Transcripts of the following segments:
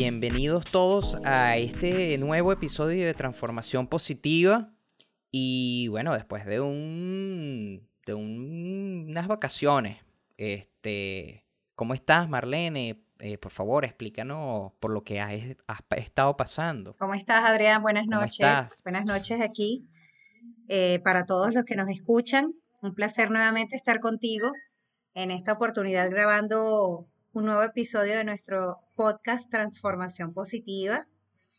bienvenidos todos a este nuevo episodio de Transformación Positiva. Y bueno, después de un de unas vacaciones, este, ¿cómo estás, Marlene? Eh, por favor, explícanos por lo que has, estado pasando. ¿Cómo estás, Adrián? Buenas noches. Buenas noches aquí. Eh, para todos los que nos escuchan, un placer nuevamente estar contigo en esta oportunidad grabando un nuevo episodio de nuestro podcast Transformación Positiva.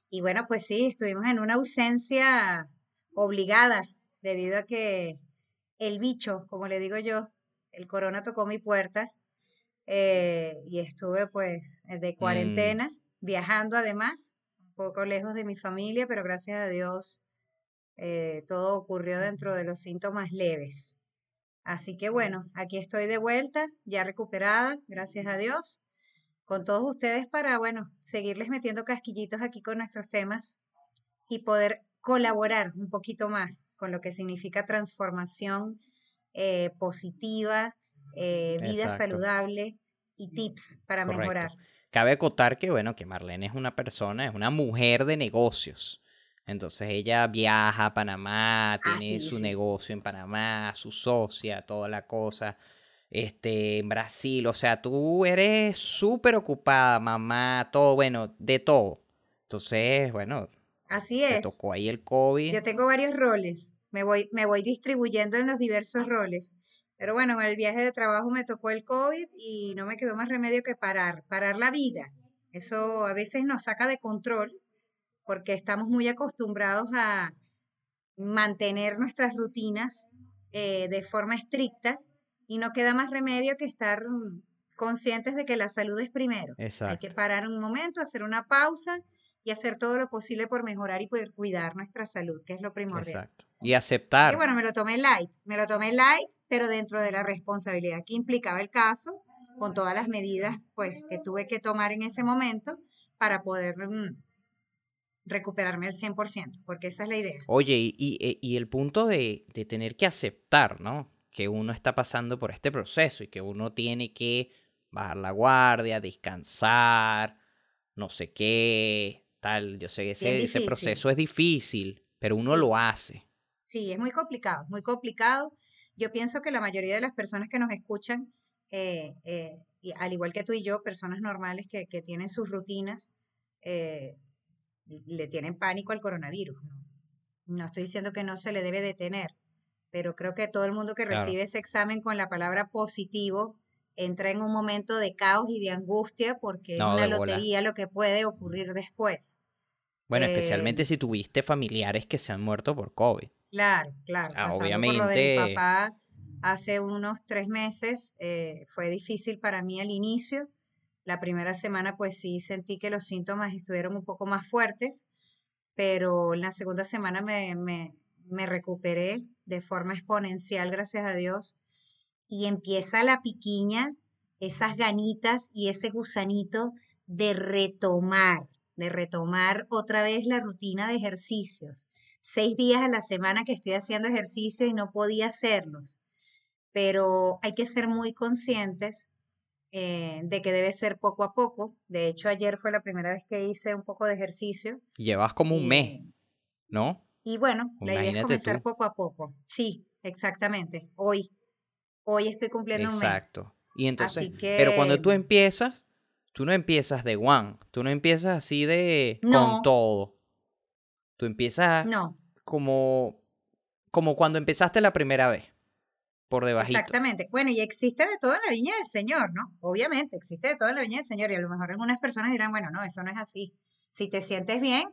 Y bueno, pues sí, estuvimos en una ausencia obligada debido a que el bicho, como le digo yo, el corona tocó mi puerta eh, y estuve pues de mm. cuarentena, viajando además, un poco lejos de mi familia, pero gracias a Dios eh, todo ocurrió dentro de los síntomas leves. Así que bueno, aquí estoy de vuelta, ya recuperada, gracias a Dios, con todos ustedes para, bueno, seguirles metiendo casquillitos aquí con nuestros temas y poder colaborar un poquito más con lo que significa transformación eh, positiva, eh, vida saludable y tips para mejorar. Cabe acotar que, bueno, que Marlene es una persona, es una mujer de negocios. Entonces ella viaja a Panamá, tiene su negocio en Panamá, su socia, toda la cosa. Este, en Brasil, o sea, tú eres súper ocupada, mamá, todo, bueno, de todo. Entonces, bueno, Así es. Te tocó ahí el COVID. Yo tengo varios roles, me voy, me voy distribuyendo en los diversos roles. Pero bueno, en el viaje de trabajo me tocó el COVID y no me quedó más remedio que parar, parar la vida. Eso a veces nos saca de control porque estamos muy acostumbrados a mantener nuestras rutinas eh, de forma estricta y no queda más remedio que estar conscientes de que la salud es primero. Hay que parar un momento, hacer una pausa y hacer todo lo posible por mejorar y poder cuidar nuestra salud, que es lo primordial. Exacto. Y aceptar. Y bueno, me lo tomé light, me lo tomé light, pero dentro de la responsabilidad que implicaba el caso, con todas las medidas pues que tuve que tomar en ese momento para poder mm, recuperarme al 100%, porque esa es la idea. Oye, y, e, y, el punto de, de, tener que aceptar, ¿no? Que uno está pasando por este proceso y que uno tiene que bajar la guardia, descansar, no sé qué, tal. Yo sé que ese, ese proceso es difícil, pero uno lo hace. Sí, es muy complicado, muy complicado. Yo pienso que la mayoría de las personas que nos escuchan, eh, eh, al igual que tú y yo, personas normales que, que tienen sus rutinas, eh, le tienen pánico al coronavirus. ¿no? estoy diciendo que no se le debe detener, pero creo que todo el mundo que recibe ese examen con la palabra positivo entra en un momento de caos y de angustia porque es una lotería lo que puede ocurrir después. Bueno, especialmente si tuviste familiares que se han muerto por COVID. Claro, claro. Ah, obviamente. Por lo de mi papá hace unos tres meses eh, fue difícil para mí al inicio la primera semana pues sí sentí que los síntomas estuvieron un poco más fuertes, pero la segunda semana me, me, me recuperé de forma exponencial, gracias a Dios, y empieza la piquiña, esas ganitas y ese gusanito de retomar, de retomar otra vez la rutina de ejercicios. Seis días a la semana que estoy haciendo ejercicio y no podía hacerlos, pero hay que ser muy conscientes eh, de que debe ser poco a poco. De hecho, ayer fue la primera vez que hice un poco de ejercicio. Llevas como un mes, ¿no? Y bueno, la idea es comenzar poco a poco. Sí, exactamente. Hoy, hoy estoy cumpliendo un mes. Exacto. Y entonces, pero cuando tú empiezas, tú no empiezas de one, tú no empiezas así de con todo. Tú empiezas no. como como cuando empezaste la primera vez por debajo. Exactamente. Bueno, y existe de todo en la viña del Señor, ¿no? Obviamente, existe de todo en la viña del Señor y a lo mejor algunas personas dirán, bueno, no, eso no es así. Si te sientes bien,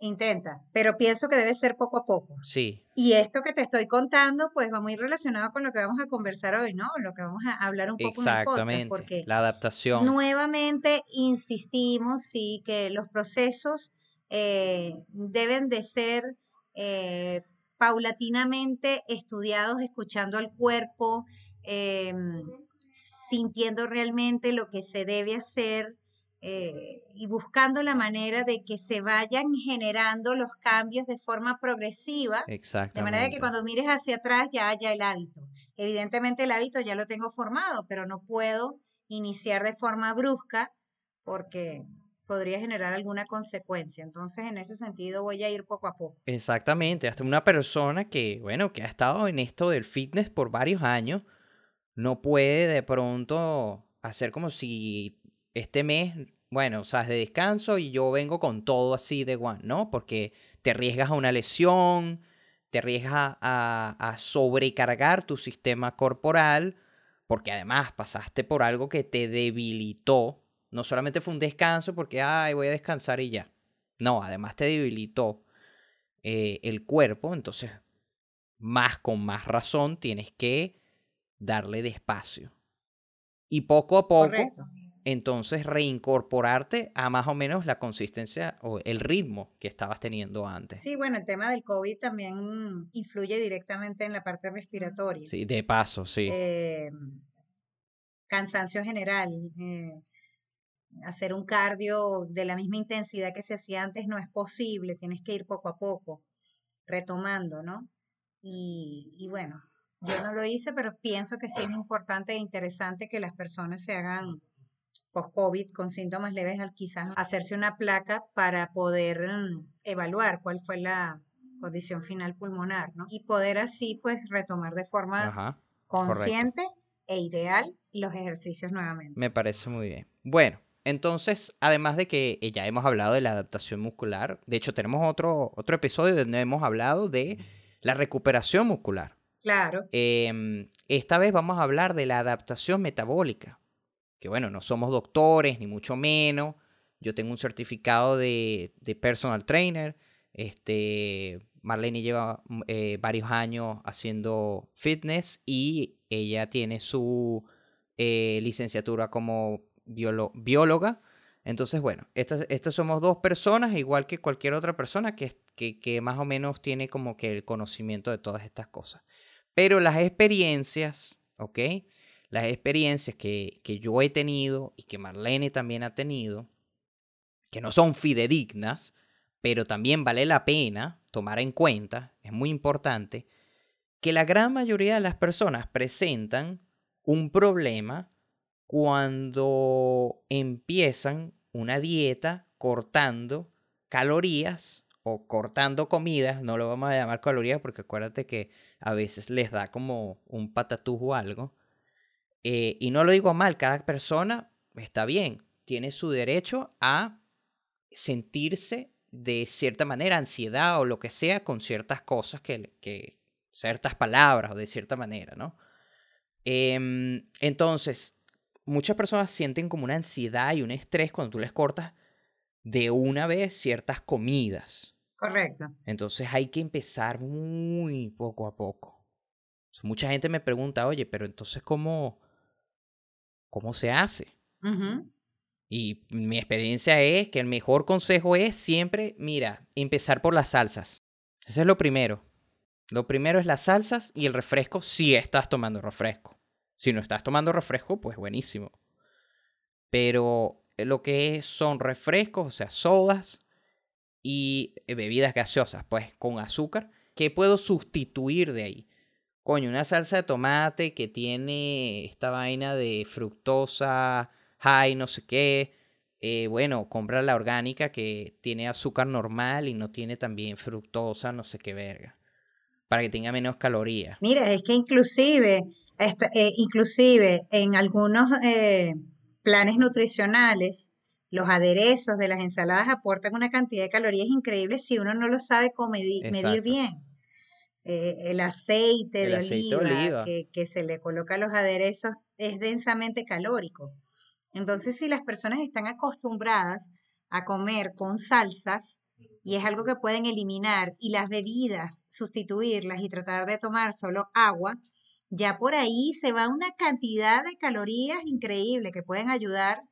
intenta, pero pienso que debe ser poco a poco. Sí. Y esto que te estoy contando, pues va muy relacionado con lo que vamos a conversar hoy, ¿no? Lo que vamos a hablar un poco Exactamente. en el porque la adaptación. Nuevamente insistimos, sí, que los procesos eh, deben de ser eh, paulatinamente estudiados, escuchando al cuerpo, em, sintiendo realmente lo que se debe hacer eh, y buscando la manera de que se vayan generando los cambios de forma progresiva. De manera que cuando mires hacia atrás ya haya el hábito. Evidentemente el hábito ya lo tengo formado, pero no puedo iniciar de forma brusca porque podría generar alguna consecuencia. Entonces, en ese sentido, voy a ir poco a poco. Exactamente, hasta una persona que, bueno, que ha estado en esto del fitness por varios años, no puede de pronto hacer como si este mes, bueno, o sea, de descanso y yo vengo con todo así de one, ¿no? Porque te arriesgas a una lesión, te arriesgas a, a sobrecargar tu sistema corporal, porque además pasaste por algo que te debilitó. No solamente fue un descanso porque, ay, voy a descansar y ya. No, además te debilitó eh, el cuerpo, entonces, más con más razón, tienes que darle despacio. Y poco a poco, entonces reincorporarte a más o menos la consistencia o el ritmo que estabas teniendo antes. Sí, bueno, el tema del COVID también influye directamente en la parte respiratoria. Sí, de paso, sí. Eh, cansancio general. Eh, hacer un cardio de la misma intensidad que se hacía antes no es posible, tienes que ir poco a poco, retomando, ¿no? Y, y bueno, yo no lo hice, pero pienso que sí es importante e interesante que las personas se hagan post-COVID con síntomas leves, quizás hacerse una placa para poder mm, evaluar cuál fue la condición final pulmonar, ¿no? Y poder así, pues, retomar de forma consciente e ideal los ejercicios nuevamente. Me parece muy bien. Bueno, entonces, además de que ya hemos hablado de la adaptación muscular, de hecho tenemos otro, otro episodio donde hemos hablado de la recuperación muscular. Claro. Em, esta vez vamos a hablar de la adaptación metabólica. Que bueno, no somos doctores, ni mucho menos. Yo tengo un certificado de, personal trainer. Este, Marlene lleva mm, eh, varios años haciendo fitness y ella tiene su eh, licenciatura como bióloga. Entonces, bueno, estas, estas, somos dos personas, igual que cualquier otra persona que, que, que más o menos tiene como que el conocimiento de todas estas cosas. Pero las experiencias, ¿ok? Las experiencias que, que yo he tenido y que Marlene también ha tenido, que no son fidedignas, pero también vale la pena tomar en cuenta, es muy importante, que la gran mayoría de las personas presentan un problema cuando empiezan una dieta cortando calorías o cortando comidas, no lo vamos a llamar calorías porque acuérdate que a veces les da como un patatús o algo. Eh, y no lo digo mal, cada persona está bien, tiene su derecho a sentirse de cierta manera, ansiedad o lo que sea, con ciertas cosas que, que ciertas palabras o de cierta manera, ¿no? Em, entonces, muchas personas sienten como una ansiedad y un estrés cuando tú les cortas de una vez ciertas comidas. Correcto. Entonces hay que empezar muy poco a poco. Mucha gente me pregunta, oye, pero entonces ¿cómo, cómo se hace? Y mi experiencia es que el mejor consejo es siempre, mira, empezar por las salsas. Eso es lo primero. Lo primero es las salsas y el refresco si estás tomando refresco. Si no estás tomando refresco, pues buenísimo. Pero lo que son refrescos, o sea, sodas, y eh, bebidas gaseosas, pues con azúcar, ¿qué puedo sustituir de ahí? Coño, una salsa de tomate que tiene esta vaina de fructosa, high, no sé qué. Eh, bueno, compra la orgánica que tiene azúcar normal y no tiene también fructosa, no sé qué verga. Para que tenga menos calorías. Mira, es que inclusive, eh, inclusive en algunos planes nutricionales, los aderezos de las ensaladas aportan una cantidad de calorías increíbles si uno no lo sabe cómo medir, bien. Eh, el aceite, de, oliva Que, que, se le coloca a los aderezos es densamente calórico. Entonces, si las personas están acostumbradas a comer con salsas, y es algo que pueden eliminar, y las bebidas sustituirlas y tratar de tomar solo agua, ya por ahí se va una cantidad de calorías increíble que pueden ayudar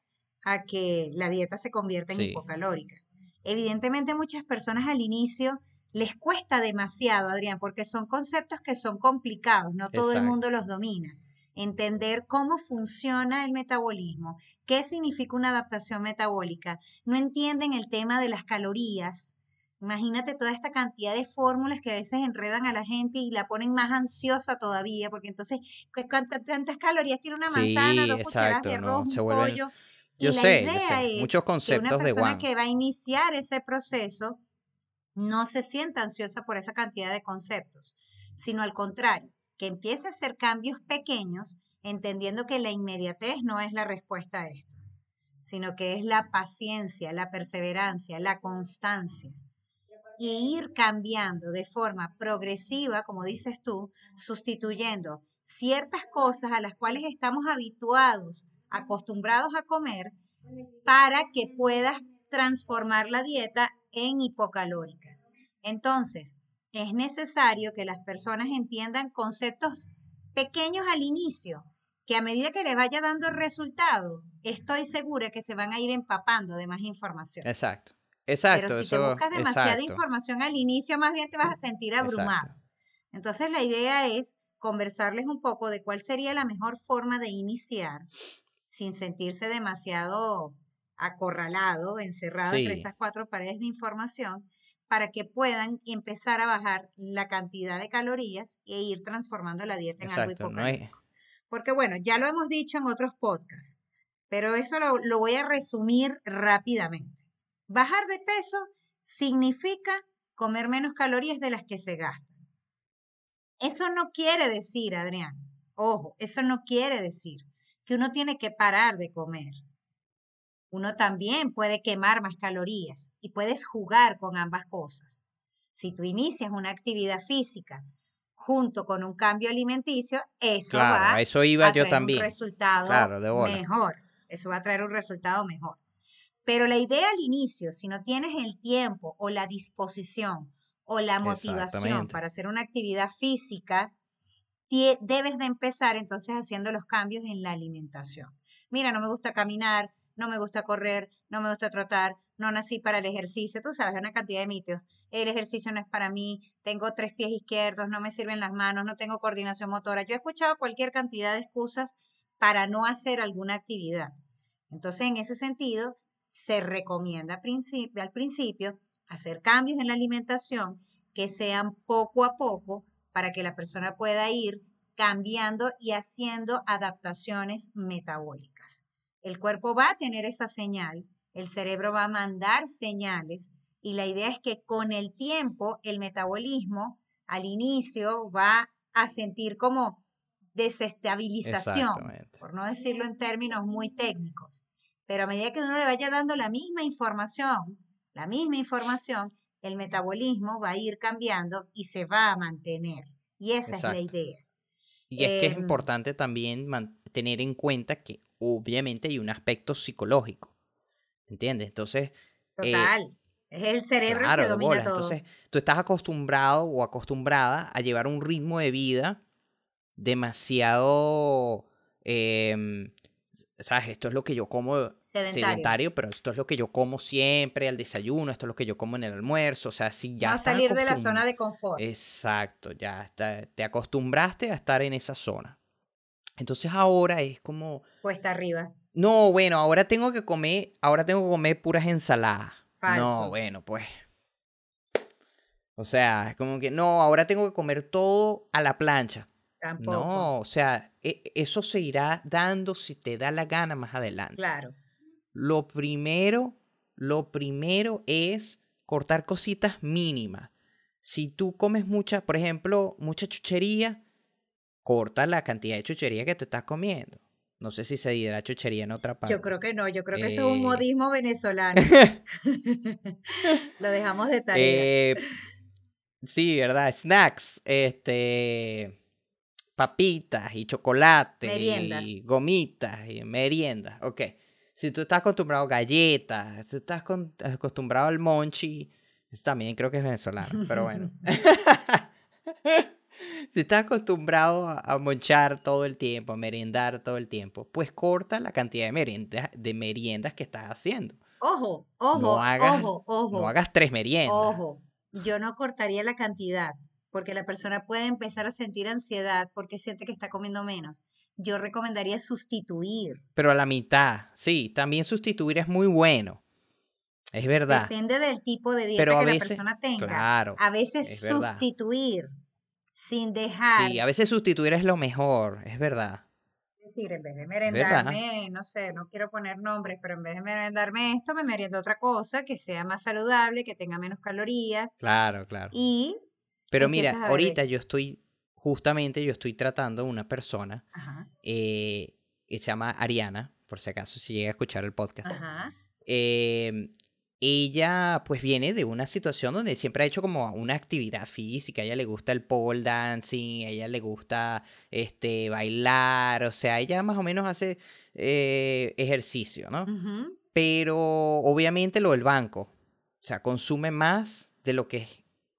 a que la dieta se convierta en hipocalórica. Evidentemente muchas personas al inicio les cuesta demasiado, Adrián, porque son conceptos que son complicados, no todo el mundo los domina. Entender cómo funciona el metabolismo, qué significa una adaptación metabólica, no entienden el tema de las calorías. Imagínate toda esta cantidad de fórmulas que a veces enredan a la gente y la ponen más ansiosa todavía, porque entonces, ¿cuántas, calorías tiene una manzana, dos cucharadas de arroz, un pollo? Yo sé, yo sé. muchos conceptos que una persona que va a iniciar ese proceso no se sienta ansiosa por esa cantidad de conceptos, sino al contrario, que empiece a hacer cambios pequeños, entendiendo que la inmediatez no es la respuesta a esto, sino que es la paciencia, la perseverancia, la constancia. Y ir cambiando de forma progresiva, como dices tú, sustituyendo ciertas cosas a las cuales estamos habituados, acostumbrados a comer, para que puedas transformar la dieta en hipocalórica. Entonces, es necesario que las personas entiendan conceptos pequeños al inicio, que a medida que les vaya dando resultado, estoy segura que se van a ir empapando de más información. Exacto. Exacto. Pero si te buscas demasiada información al inicio, más bien te vas a sentir abrumado. Entonces la idea es conversarles un poco de cuál sería la mejor forma de iniciar sin sentirse demasiado acorralado, encerrado entre esas cuatro paredes de información, para que puedan empezar a bajar la cantidad de calorías e ir transformando la dieta en algo hipocalórico. Porque bueno, ya lo hemos dicho en otros podcasts, pero eso lo, lo voy a resumir rápidamente. Bajar de peso significa comer menos calorías de las que se gastan. Eso no quiere decir, Adrián, ojo, eso no quiere decir que uno tiene que parar de comer uno también puede quemar más calorías y puedes jugar con ambas cosas. Si tú inicias una actividad física junto con un cambio alimenticio, eso va eso iba a traer también. un resultado mejor. Eso va a traer un resultado mejor. Pero la idea al inicio, si no tienes el tiempo o la disposición o la motivación para hacer una actividad física, debes de empezar entonces haciendo los cambios en la alimentación. Mira, no me gusta caminar, no me gusta correr, no me gusta trotar, no nací para el ejercicio, tú sabes, una cantidad de mitos. El ejercicio no es para mí, tengo tres pies izquierdos, no me sirven las manos, no tengo coordinación motora. Yo he escuchado cualquier cantidad de excusas para no hacer alguna actividad. Entonces, en ese sentido, se recomienda al principio hacer cambios en la alimentación que sean poco a poco para que la persona pueda ir cambiando y haciendo adaptaciones metabólicas. El cuerpo va a tener esa señal, el cerebro va a mandar señales y la idea es que con el tiempo el metabolismo al inicio va a sentir como desestabilización, por no decirlo en términos muy técnicos. Pero a medida que uno le vaya dando la misma información, la misma información, el metabolismo va a ir cambiando y se va a mantener. Y esa es la idea. Y es que es em, importante también tener en cuenta que obviamente hay un aspecto psicológico. ¿Entiendes? Entonces. Eh, Total. es el cerebro que domina todo. Entonces, tú estás acostumbrado o acostumbrada a llevar un ritmo de vida demasiado. Em, ¿Sabes? Esto es lo que yo como sedentario. pero esto es lo que yo como siempre al desayuno, esto es lo que yo como en el almuerzo. O sea, si ya. No salir de la zona de confort. Exacto, ya te acostumbraste a estar en esa zona. Entonces ahora es como... Cuesta arriba. No, bueno, ahora tengo que comer, ahora tengo que comer puras ensaladas. No, bueno, pues. O sea, es como que no, ahora tengo que comer todo a la plancha. Tampoco. No, o sea, e, eso se irá dando si te da la gana más adelante. Claro. Lo primero, lo primero es cortar cositas mínimas. Si tú comes mucha, por ejemplo, mucha chuchería, corta la cantidad de chuchería que te estás comiendo. No sé si se dirá chuchería en otra parte. Yo creo que no, yo creo que eso es un eh. modismo venezolano. Lo dejamos de tarea. Eh, sí, ¿verdad? Snacks, este papitas y chocolate y gomitas y meriendas. Ok. Si tú estás acostumbrado a galletas, si tú estás acostumbrado al monchi, también creo que es venezolano, pero bueno. si estás acostumbrado a, monchar todo el tiempo, a merendar todo el tiempo, pues corta la cantidad de meriendas, de meriendas que estás haciendo. Ojo, ojo, ojo, ojo. No hagas tres meriendas. Ojo, yo no cortaría la cantidad, porque la persona puede empezar a sentir ansiedad porque siente que está comiendo menos. Yo recomendaría sustituir. Pero a la mitad, sí, también sustituir es muy bueno. Es verdad. Depende del tipo de dieta que la persona tenga. Claro. A veces sustituir sin dejar. Sí, a veces sustituir es lo mejor, es verdad. decir, en vez de merendarme, no sé, no quiero poner nombres, pero en vez de merendarme esto, me meriendo otra cosa que sea más saludable, que tenga menos calorías. Claro, claro. Y. Pero mira, ahorita yo estoy, justamente yo estoy tratando a una persona eh, que se llama Ariana, por si acaso si llega a escuchar el podcast. Ajá. Eh, ella pues viene de una situación donde siempre ha hecho como una actividad física, a ella le gusta el pole dancing, a ella le gusta este bailar, o sea, ella más o menos hace eh, ejercicio, ¿no? Pero obviamente lo del banco, o sea, consume más de lo que,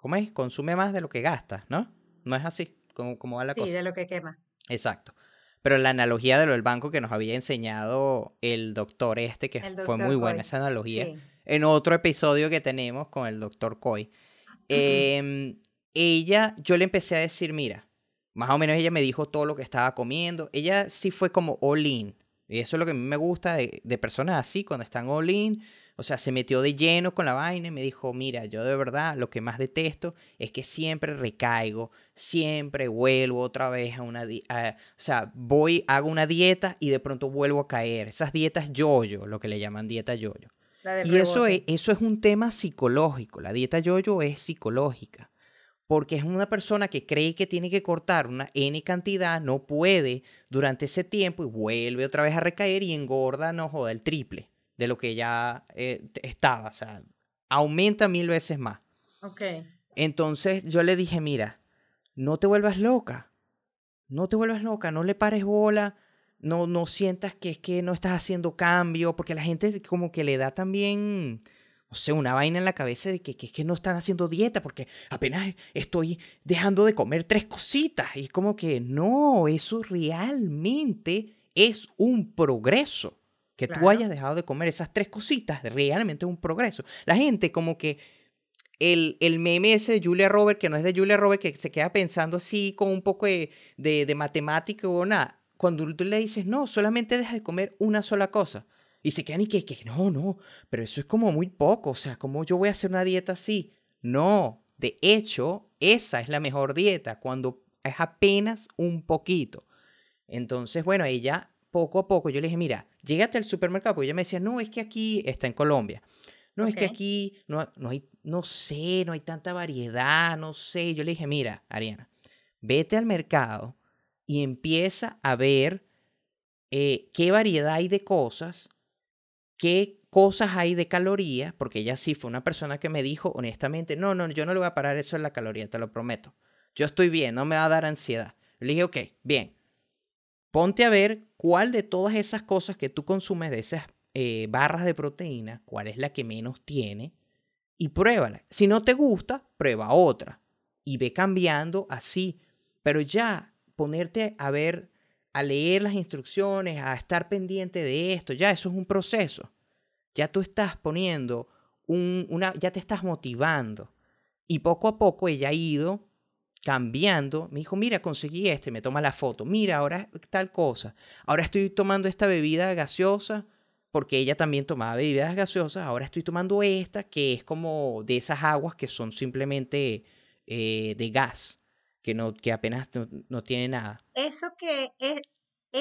¿cómo es? Consume más de lo que gasta, ¿no? No es así, como, como va la cosa. Sí, de lo que quema. Exacto. Pero la analogía de lo del banco que nos había enseñado el doctor este, que fue muy buena esa analogía. Sí en otro episodio que tenemos con el doctor Coy. Em, ella, yo le empecé a decir, mira, más o menos ella me dijo todo lo que estaba comiendo. Ella sí fue como all in. Y eso es lo que a mí me gusta de, de personas así, cuando están all in. O sea, se metió de lleno con la vaina y me dijo, mira, yo de verdad lo que más detesto es que siempre recaigo, siempre vuelvo otra vez a una... o sea, voy, hago una dieta y de pronto vuelvo a caer. Esas dietas yo-yo, lo que le llaman dieta yo-yo. Y eso es, eso es un tema psicológico. La dieta yo-yo es psicológica. Porque es una persona que cree que tiene que cortar una N cantidad, no puede durante ese tiempo y vuelve otra vez a recaer y engorda, no joda, el triple de lo que ya eh, estaba. O sea, aumenta mil veces más. Ok. Entonces yo le dije, mira, no te vuelvas loca. No te vuelvas loca, no le pares bola no, no sientas que es que no estás haciendo cambio, porque la gente como que le da también, no sé, una vaina en la cabeza de que, que, que no están haciendo dieta, porque apenas estoy dejando de comer tres cositas. Y como que no, eso realmente es un progreso. Que tú hayas dejado de comer esas tres cositas, realmente es un progreso. La gente como que el, el, meme ese de Julia Robert, que no es de Julia Robert, que se queda pensando así con un poco de, de, de matemática o nada cuando tú le dices, no, solamente deja de comer una sola cosa. Y se quedan y que, que no, no, pero eso es como muy poco, o sea, ¿cómo yo voy a hacer una dieta así? No, de hecho, esa es la mejor dieta, cuando es apenas un poquito. Entonces, bueno, ella poco a poco, yo le dije, mira, llégate al supermercado, porque ella me decía, no, es que aquí está en Colombia. No, es que aquí no, no hay, no sé, no hay tanta variedad, no sé. Yo le dije, mira, Ariana, vete al mercado y empieza a ver eh, qué variedad hay de cosas, qué cosas hay de calorías, porque ella sí fue una persona que me dijo honestamente, no, no, yo no le voy a parar eso en la caloría, te lo prometo. Yo estoy bien, no me va a dar ansiedad. Le dije, ok, bien, ponte a ver cuál de todas esas cosas que tú consumes, de esas eh, barras de proteína, cuál es la que menos tiene y pruébala. Si no te gusta, prueba otra y ve cambiando así. Pero ya ponerte a ver, a leer las instrucciones, a estar pendiente de esto, ya eso es un proceso. Ya tú estás poniendo un, una, ya te estás motivando. Y poco a poco ella ha ido cambiando. Me dijo, mira, conseguí este, me toma la foto. Mira, ahora tal cosa. Ahora estoy tomando esta bebida gaseosa porque ella también tomaba bebidas gaseosas. Ahora estoy tomando esta que es como de esas aguas que son simplemente eh, de gas que no que apenas no, tiene nada. Eso que es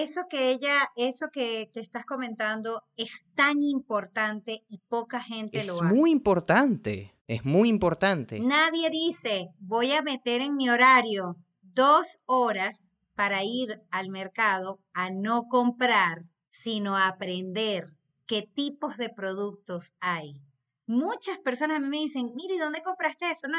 eso que ella, eso que, que, estás comentando es tan importante y poca gente lo hace. Es muy importante, es muy importante. Nadie dice, voy a meter en mi horario dos horas para ir al mercado a no comprar, sino a aprender qué tipos de productos hay, Muchas personas me dicen, mire, ¿dónde compraste eso? No,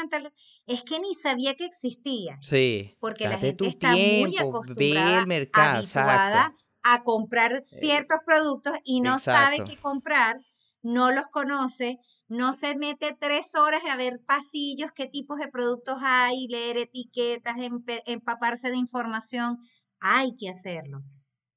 es que ni sabía que existía. Sí. Porque la gente está muy acostumbrada, habituada a comprar ciertos productos y no sabe qué comprar, no los conoce, no se mete tres horas a ver pasillos, qué tipos de productos hay, leer etiquetas, empaparse de información. Hay que hacerlo,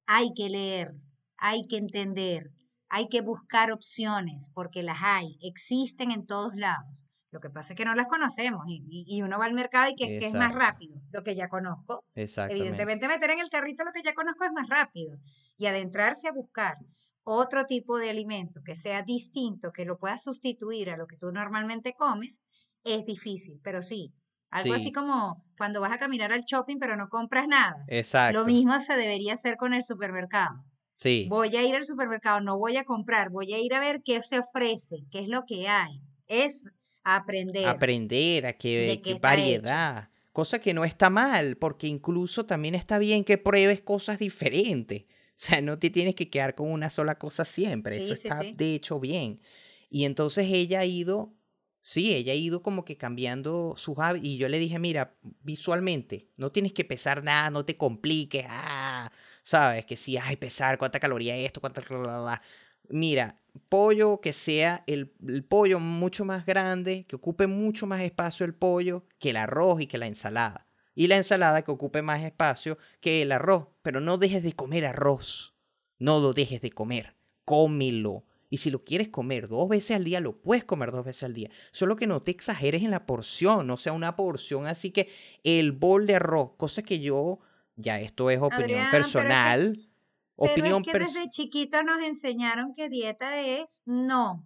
hay que leer, hay que entender, hay que buscar opciones porque las hay, existen en todos lados. Lo que pasa es que no las conocemos y, uno va al mercado y que, es más rápido, lo que ya conozco. Evidentemente meter en el carrito lo que ya conozco es más rápido y adentrarse a buscar otro tipo de alimento que sea distinto, que lo pueda sustituir a lo que tú normalmente comes, es difícil, pero sí, Algo así como cuando vas a caminar al shopping pero no compras nada. Exacto. Lo mismo se debería hacer con el supermercado. Sí. Voy a ir al supermercado, no voy a comprar, voy a ir a ver qué se ofrece, qué es lo que hay. Es aprender. Aprender a qué, qué variedad. Cosa que no está mal, porque incluso también está bien que pruebes cosas diferentes. O sea, no te tienes que quedar con una sola cosa siempre. Eso está de hecho bien. Y entonces ella ha ido, sí, ella ha ido como que cambiando sus hábitos. Y yo le dije, mira, visualmente, no tienes que pesar nada, no te compliques. Ah, sabes que si, hay pesar, cuánta caloría es esto, cuánta. Mira, pollo que sea el, el, pollo mucho más grande, que ocupe mucho más espacio el pollo que el arroz y que la ensalada y la ensalada que ocupe más espacio que el arroz. Pero no dejes de comer arroz. No lo dejes de comer. Cómelo. Y si lo quieres comer dos veces al día, lo puedes comer dos veces al día. Solo que no te exageres en la porción, no sea una porción así que el bol de arroz, cosa que yo, ya esto es opinión personal. opinión pero es que desde chiquito nos enseñaron que dieta es no,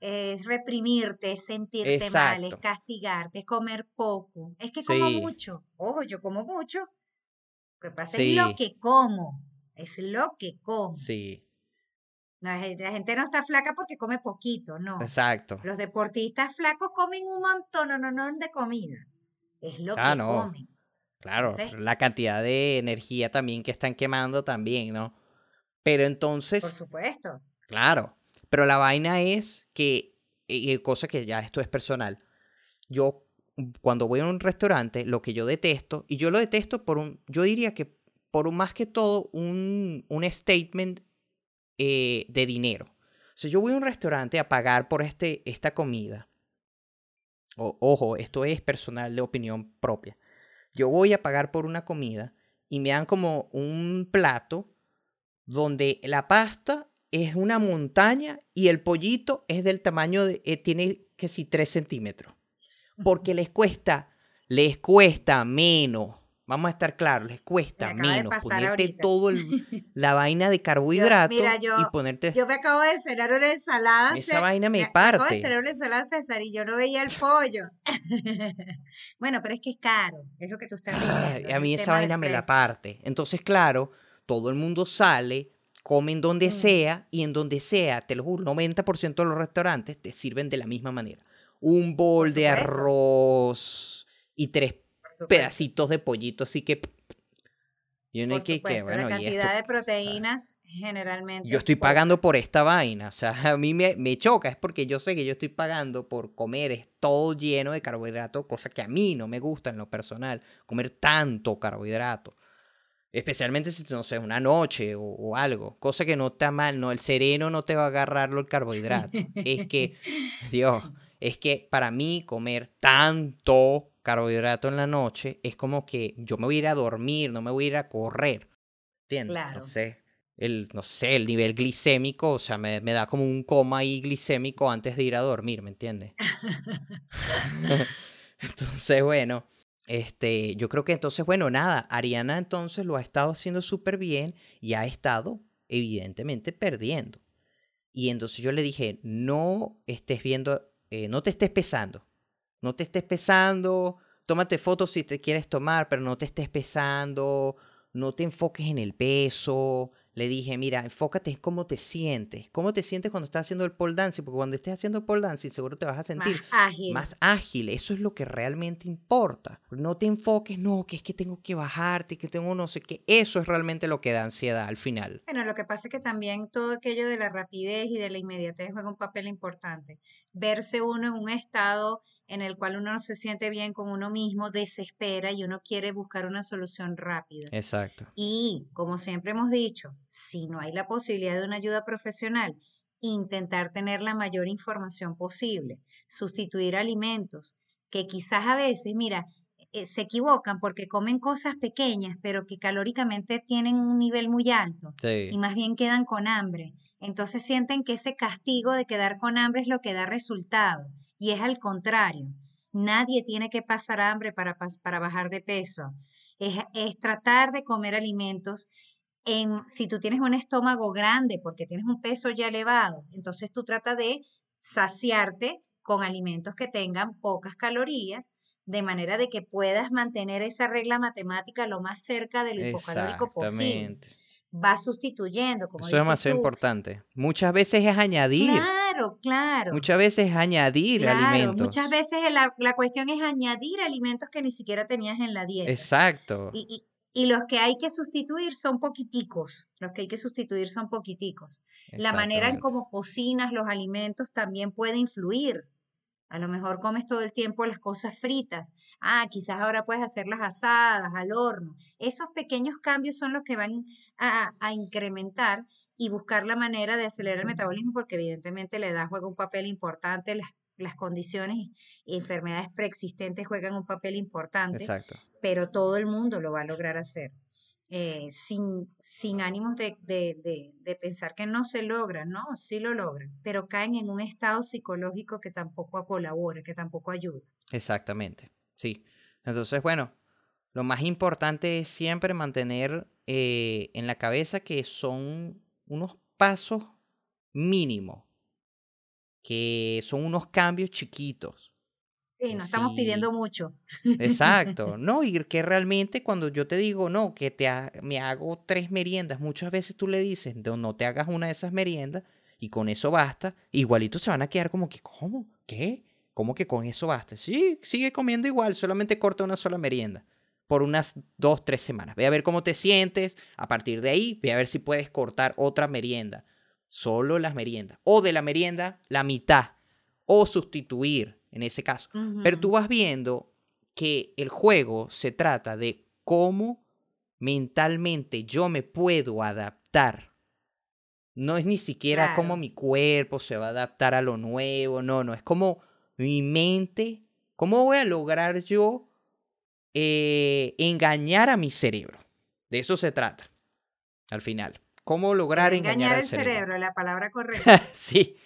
es reprimirte, es sentirte mal, es castigarte, es comer poco. Es que como mucho. Ojo, yo como mucho. Lo que pasa es lo que como. Es lo que como. Sí. La gente no está flaca porque come poquito, no. Exacto. Los deportistas flacos comen un montón, no, no, no, de comida. Es lo ah, que comen. Claro, la cantidad de energía también que están quemando también, ¿no? Pero entonces. Por supuesto. Claro. Pero la vaina es que, y cosa que ya esto es personal, yo cuando voy a un restaurante, lo que yo detesto, y yo lo detesto por un, yo diría que por un, más que todo un, un statement eh, de dinero. O sea, yo voy a un restaurante a pagar por este, esta comida. ojo, esto es personal de opinión propia. Yo voy a pagar por una comida y me dan como un plato donde la pasta es una montaña y el pollito es del tamaño de, eh, tiene que si 3 centímetros. Porque les cuesta, les cuesta menos. Vamos a estar claros, les cuesta menos ponerte todo la vaina de carbohidratos y ponerte. Yo me acabo de cenar una ensalada. Esa vaina me, parte. Me acabo de cenar una ensalada César y yo no veía el pollo. bueno, pero es que es caro, es lo que tú estás diciendo. a mí esa vaina me la parte. Entonces, claro, todo el mundo sale comen donde mm. sea y en donde sea, te lo juro, 90% de los restaurantes te sirven de la misma manera. Un bol de arroz y tres pedacitos de pollito, así que... Yo no que, que, bueno, la cantidad de proteínas generalmente. Yo estoy pagando por esta vaina, o sea, a mí me, me, choca, es porque yo sé que yo estoy pagando por comer todo lleno de carbohidratos, cosa que a mí no me gusta en lo personal, comer tanto carbohidrato. Especialmente si, no sé, una noche o, algo. Cosa que no está mal, no, el sereno no te va a agarrar el carbohidrato. es que, Dios, es que para mí comer tanto carbohidrato en la noche es como que yo me voy a ir a dormir, no me voy a ir a correr. ¿Entiendes? Claro. Sé, el, no sé, el nivel glicémico, o sea, me, me da como un coma ahí glicémico antes de ir a dormir, ¿me entiendes? Entonces, bueno, este, yo creo que entonces, bueno, nada, Ariana entonces lo ha estado haciendo súper bien y ha estado evidentemente perdiendo. Y entonces yo le dije, no estés viendo, eh, no te estés pesando, no te estés pesando, tómate fotos si te quieres tomar, pero no te estés pesando, no te enfoques en el peso, le dije, mira, enfócate en cómo te sientes. ¿Cómo te sientes cuando estás haciendo el pole dancing? Porque cuando estés haciendo pole dancing seguro te vas a sentir más ágil. más ágil. Eso es lo que realmente importa. No te enfoques, no, que es que tengo que bajarte, que tengo no sé qué. Eso es realmente lo que da ansiedad al final. Bueno, lo que pasa es que también todo aquello de la rapidez y de la inmediatez juega un papel importante. Verse uno en un estado en el cual uno no se siente bien con uno mismo, desespera y uno quiere buscar una solución rápida. Exacto. Y, como siempre hemos dicho, si no hay la posibilidad de una ayuda profesional, intentar tener la mayor información posible, sustituir alimentos, que quizás a veces, mira, eh, se equivocan porque comen cosas pequeñas, pero que calóricamente tienen un nivel muy alto y más bien quedan con hambre. Entonces sienten que ese castigo de quedar con hambre es lo que da resultado y es al contrario. Nadie tiene que pasar hambre para, para bajar de peso. Es, es, tratar de comer alimentos. En, si tú tienes un estómago grande porque tienes un peso ya elevado, entonces tú tratas de saciarte con alimentos que tengan pocas calorías de manera de que puedas mantener esa regla matemática lo más cerca de lo hipocalórico posible. Va sustituyendo, como Eso es demasiado importante. Muchas veces es añadir. Claro, claro. Muchas veces es añadir claro, alimentos. Muchas veces la, la, cuestión es añadir alimentos que ni siquiera tenías en la dieta. Exacto. Y, y, los que hay que sustituir son poquiticos. Los que hay que sustituir son poquiticos. La manera en cómo cocinas los alimentos también puede influir. A lo mejor comes todo el tiempo las cosas fritas. Ah, quizás ahora puedes hacerlas asadas, al horno. Esos pequeños cambios son los que van a, incrementar y buscar la manera de acelerar el metabolismo porque evidentemente la edad juega un papel importante, las, las condiciones y enfermedades preexistentes juegan un papel importante, Exacto. pero todo el mundo lo va a lograr hacer. Eh, sin, sin ánimos de, de, pensar que no se logra, no, sí lo logran, pero caen en un estado psicológico que tampoco colabora, que tampoco ayuda. Exactamente, sí. Entonces, bueno, lo más importante es siempre mantener eh, en la cabeza que son unos pasos mínimos, que son unos cambios chiquitos Sí, no estamos pidiendo mucho. Exacto, no, y que realmente cuando yo te digo, no, que te me hago tres meriendas, muchas veces tú le dices, no, no te hagas una de esas meriendas y con eso basta, igualito se van a quedar como que, ¿cómo? ¿Qué? ¿Cómo que con eso basta? Sí, sigue comiendo igual, solamente corta una sola merienda por unas dos, tres semanas. Ve a ver cómo te sientes, a partir de ahí, ve a ver si puedes cortar otra merienda, solo las meriendas, o de la merienda la mitad, o sustituir en ese caso. Pero tú vas viendo que el juego se trata de cómo mentalmente yo me puedo adaptar. No es ni siquiera cómo mi cuerpo se va a adaptar a lo nuevo, no, no, es como mi mente, cómo voy a lograr yo eh, engañar a mi cerebro. De eso se trata, al final. ¿Cómo lograr engañar, al cerebro? cerebro? La palabra correcta. sí,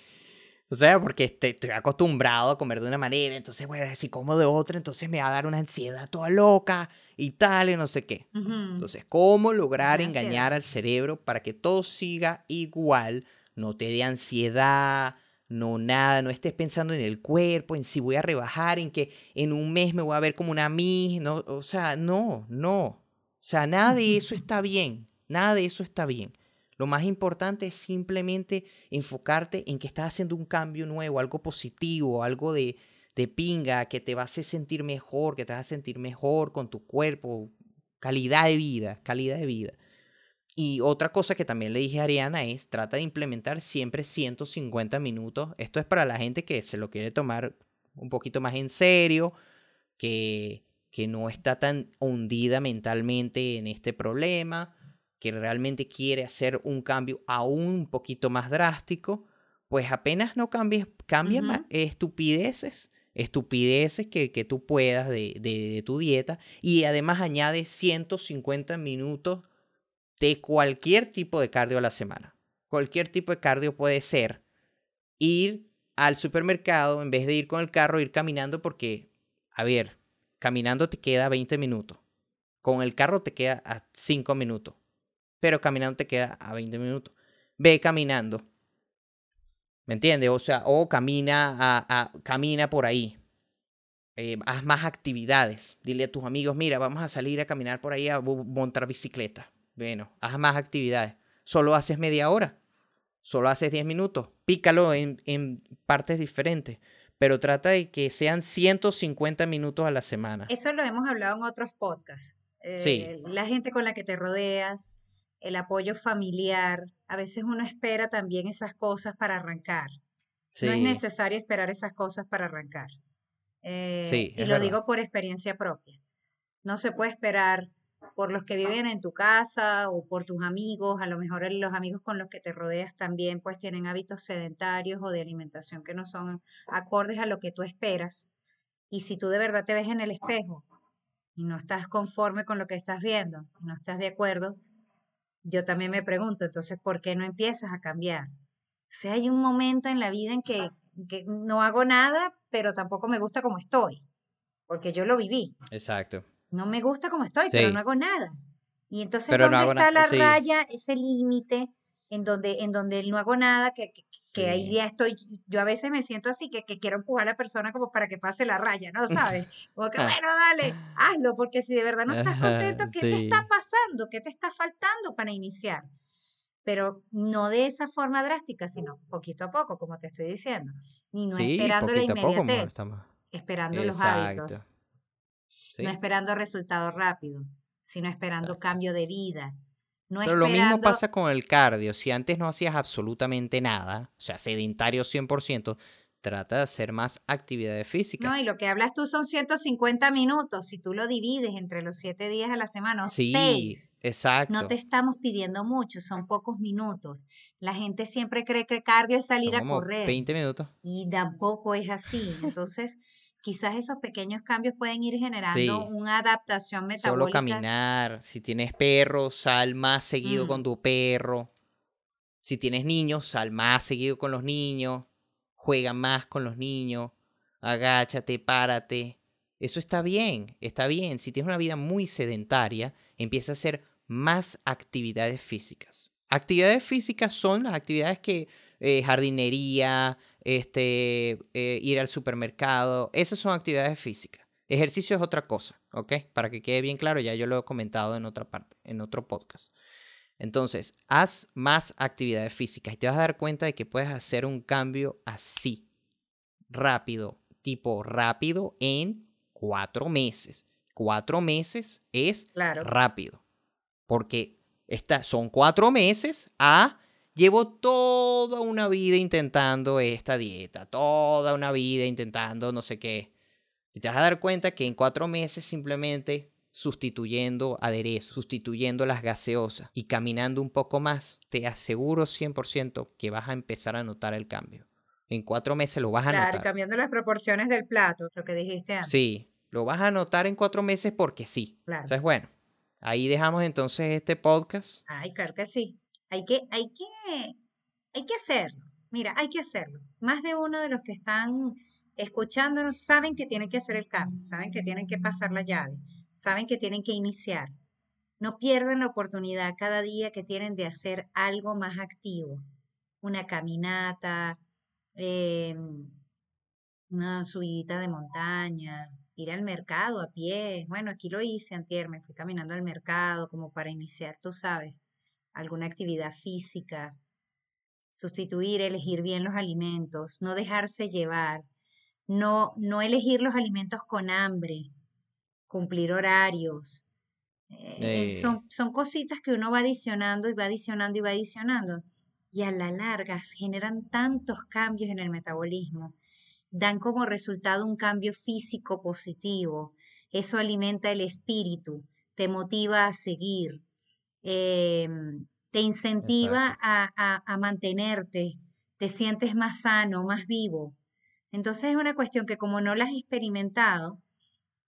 o sea, porque estoy acostumbrado a comer de una manera, entonces, bueno, si como de otra, entonces me va a dar una ansiedad toda loca y tal, y no sé qué. Entonces, ¿cómo lograr engañar al cerebro para que todo siga igual? No te dé ansiedad, no nada, no estés pensando en el cuerpo, en si voy a rebajar, en que en un mes me voy a ver como una mí, no, o sea, no, no. O sea, nada de eso está bien, nada de eso está bien. Lo más importante es simplemente enfocarte en que estás haciendo un cambio nuevo, algo positivo, algo de, de pinga, que te va a hacer sentir mejor, que te va a sentir mejor con tu cuerpo, calidad de vida, calidad de vida. Y otra cosa que también le dije a Ariana es, trata de implementar siempre 150 minutos. Esto es para la gente que se lo quiere tomar un poquito más en serio, que, que no está tan hundida mentalmente en este problema que realmente quiere hacer un cambio aún un poquito más drástico, pues apenas no cambies, cambia más estupideces, estupideces que, que tú puedas de, de, tu dieta y además añade 150 minutos de cualquier tipo de cardio a la semana. Cualquier tipo de cardio puede ser ir al supermercado en vez de ir con el carro, ir caminando porque, a ver, caminando te queda 20 minutos. Con el carro te queda a 5 minutos pero caminando te queda a 20 minutos. Ve caminando. ¿Me entiendes? O sea, o camina, a, camina por ahí. Eh, haz más actividades. Dile a tus amigos, mira, vamos a salir a caminar por ahí a montar bicicleta. Bueno, haz más actividades. Solo haces media hora. Solo haces 10 minutos. Pícalo en, en partes diferentes. Pero trata de que sean 150 minutos a la semana. Eso lo hemos hablado en otros podcasts. sí. Eh, la gente con la que te rodeas, el apoyo familiar. A veces uno espera también esas cosas para arrancar. No es necesario esperar esas cosas para arrancar. Eh, y lo digo por experiencia propia. No se puede esperar por los que viven en tu casa o por tus amigos, a lo mejor los amigos con los que te rodeas también pues tienen hábitos sedentarios o de alimentación que no son acordes a lo que tú esperas. Y si tú de verdad te ves en el espejo y no estás conforme con lo que estás viendo, no estás de acuerdo, yo también me pregunto, entonces, ¿por qué no empiezas a cambiar? O sea, hay un momento en la vida en que, no hago nada, pero tampoco me gusta como estoy, porque yo lo viví. Exacto. No me gusta como estoy, pero no hago nada. Y entonces, ¿dónde está la raya, ese límite, en donde, en donde no hago nada, que, que ahí ya estoy, yo a veces me siento así, que, que, quiero empujar a la persona como para que pase la raya, ¿no sabes? Como que, bueno, dale, hazlo, porque si de verdad no estás contento, ¿qué te está pasando? ¿Qué te está faltando para iniciar? Pero no de esa forma drástica, sino poquito a poco, como te estoy diciendo. Ni no esperando la inmediatez, esperando los hábitos. No esperando resultados rápidos, sino esperando cambio de vida, pero lo mismo pasa con el cardio. Si antes no hacías absolutamente nada, o sea, sedentario 100%, trata de hacer más actividades físicas. No, y lo que hablas tú son 150 minutos. Si tú lo divides entre los 7 días a la semana o sí, 6, exacto. no te estamos pidiendo mucho, son pocos minutos. La gente siempre cree que cardio es salir a correr. 20 minutos. Y tampoco es así. Entonces, quizás esos pequeños cambios pueden ir generando una adaptación metabólica. Solo caminar, si tienes perro, sal más seguido con mm. tu perro. Si tienes niños, sal más seguido con los niños. Juega más con los niños. Agáchate, párate. Eso está bien, está bien. Si tienes una vida muy sedentaria, empieza a hacer más actividades físicas. Actividades físicas son las actividades que eh, jardinería, este, eh, ir al supermercado, esas son actividades físicas. Ejercicio es otra cosa, ¿ok? Para que quede bien claro, ya yo lo he comentado en otra parte, en otro podcast. Entonces, haz más actividades físicas y te vas a dar cuenta de que puedes hacer un cambio así, rápido, tipo rápido en cuatro meses. Cuatro meses es rápido, porque son cuatro meses a Llevo toda una vida intentando esta dieta, toda una vida intentando no sé qué. Y te vas a dar cuenta que en cuatro meses simplemente sustituyendo aderezos, sustituyendo las gaseosas y caminando un poco más, te aseguro 100% que vas a empezar a notar el cambio. En cuatro meses lo vas a notar. Claro, cambiando las proporciones del plato, lo que dijiste antes. Sí, lo vas a notar en cuatro meses porque sí. Claro. Entonces, bueno, ahí dejamos entonces este podcast. Ay, claro que sí. Hay que, hay que, hay que hacerlo. Mira, hay que hacerlo. Más de uno de los que están escuchándonos saben que tienen que hacer el cambio, saben que tienen que pasar la llave, saben que tienen que iniciar. No pierdan la oportunidad cada día que tienen de hacer algo más activo. Una caminata, em, una subidita de montaña, ir al mercado a pie. Bueno, aquí lo hice antier, me fui caminando al mercado como para iniciar, tú sabes alguna actividad física, sustituir, elegir bien los alimentos, no dejarse llevar, no, no elegir los alimentos con hambre, cumplir horarios. Eh, son, son cositas que uno va adicionando y va adicionando y va adicionando. Y a la larga generan tantos cambios en el metabolismo, dan como resultado un cambio físico positivo. Eso alimenta el espíritu, te motiva a seguir, Em, te incentiva a, a, mantenerte, te sientes más sano, más vivo. Entonces es una cuestión que como no la has experimentado,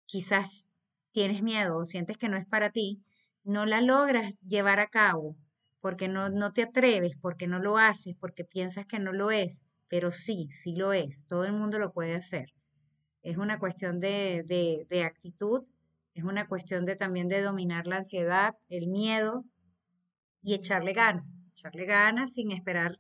quizás tienes miedo o sientes que no es para ti, no la logras llevar a cabo porque no, no te atreves, porque no lo haces, porque piensas que no lo es, pero sí, sí lo es, todo el mundo lo puede hacer. Es una cuestión de, de, de actitud es una cuestión de también de dominar la ansiedad, el miedo y echarle ganas, echarle ganas sin esperar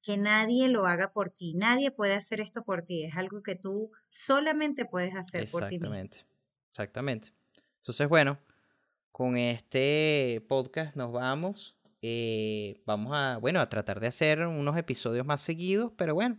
que nadie lo haga por ti. Nadie puede hacer esto por ti, es algo que tú solamente puedes hacer por ti. Exactamente, exactamente. Entonces, bueno, con este podcast nos vamos. Eh, vamos a, bueno, a tratar de hacer unos episodios más seguidos, pero bueno,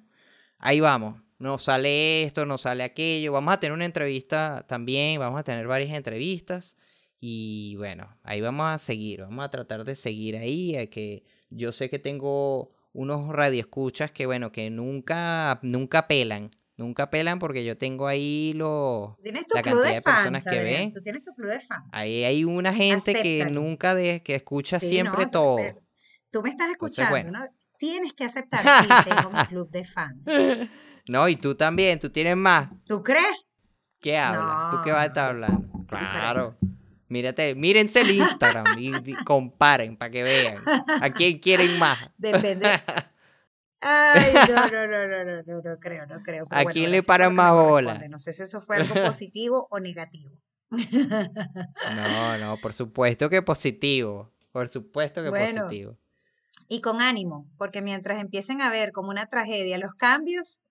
ahí vamos nos sale esto, nos sale aquello. Vamos a tener una entrevista también, vamos a tener varias entrevistas. Y bueno, ahí vamos a seguir, vamos a tratar de seguir ahí. que yo sé que tengo unos radioescuchas que, bueno, que nunca, nunca pelan. Nunca pelan porque yo tengo ahí lo, la cantidad de, personas que ven. Tú tienes tu club de fans. Ahí hay una gente que nunca de, que escucha siempre todo. Tú me estás escuchando, ¿no? Tienes que aceptar que tengo mi club de fans. No, y tú también, tú tienes más. ¿Tú crees? ¿Qué hablas? ¿Tú qué vas a estar hablando? Claro. Mírate, mírense el Instagram y, comparen para que vean a quién quieren más. Depende. Ay, no, no, no, no, no, no, no creo, no creo. ¿A quién le paran más bola? No sé si eso fue algo positivo o negativo. No, no, por supuesto que positivo. Por supuesto que positivo. y con ánimo, porque mientras empiecen a ver como una tragedia los cambios,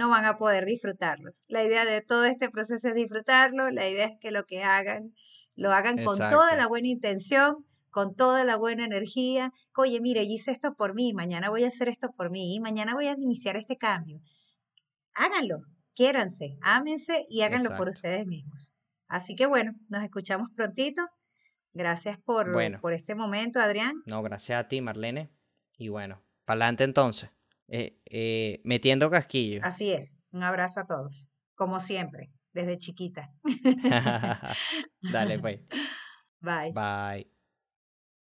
no van a poder disfrutarlos. La idea de todo este proceso es disfrutarlo, la idea es que lo que hagan, lo hagan con toda la buena intención, con toda la buena energía. Oye, mire, hice esto por mí, mañana voy a hacer esto por mí, y mañana voy a iniciar este cambio. Háganlo, quiéranse, ámense y háganlo por ustedes mismos. Así que bueno, nos escuchamos prontito. Gracias por, por este momento, Adrián. No, gracias a ti, Marlene. Y bueno, para adelante entonces. Eh, eh, metiendo casquillo. Así es. Un abrazo a todos. Como siempre, desde chiquita. Dale, pues. Bye. Bye.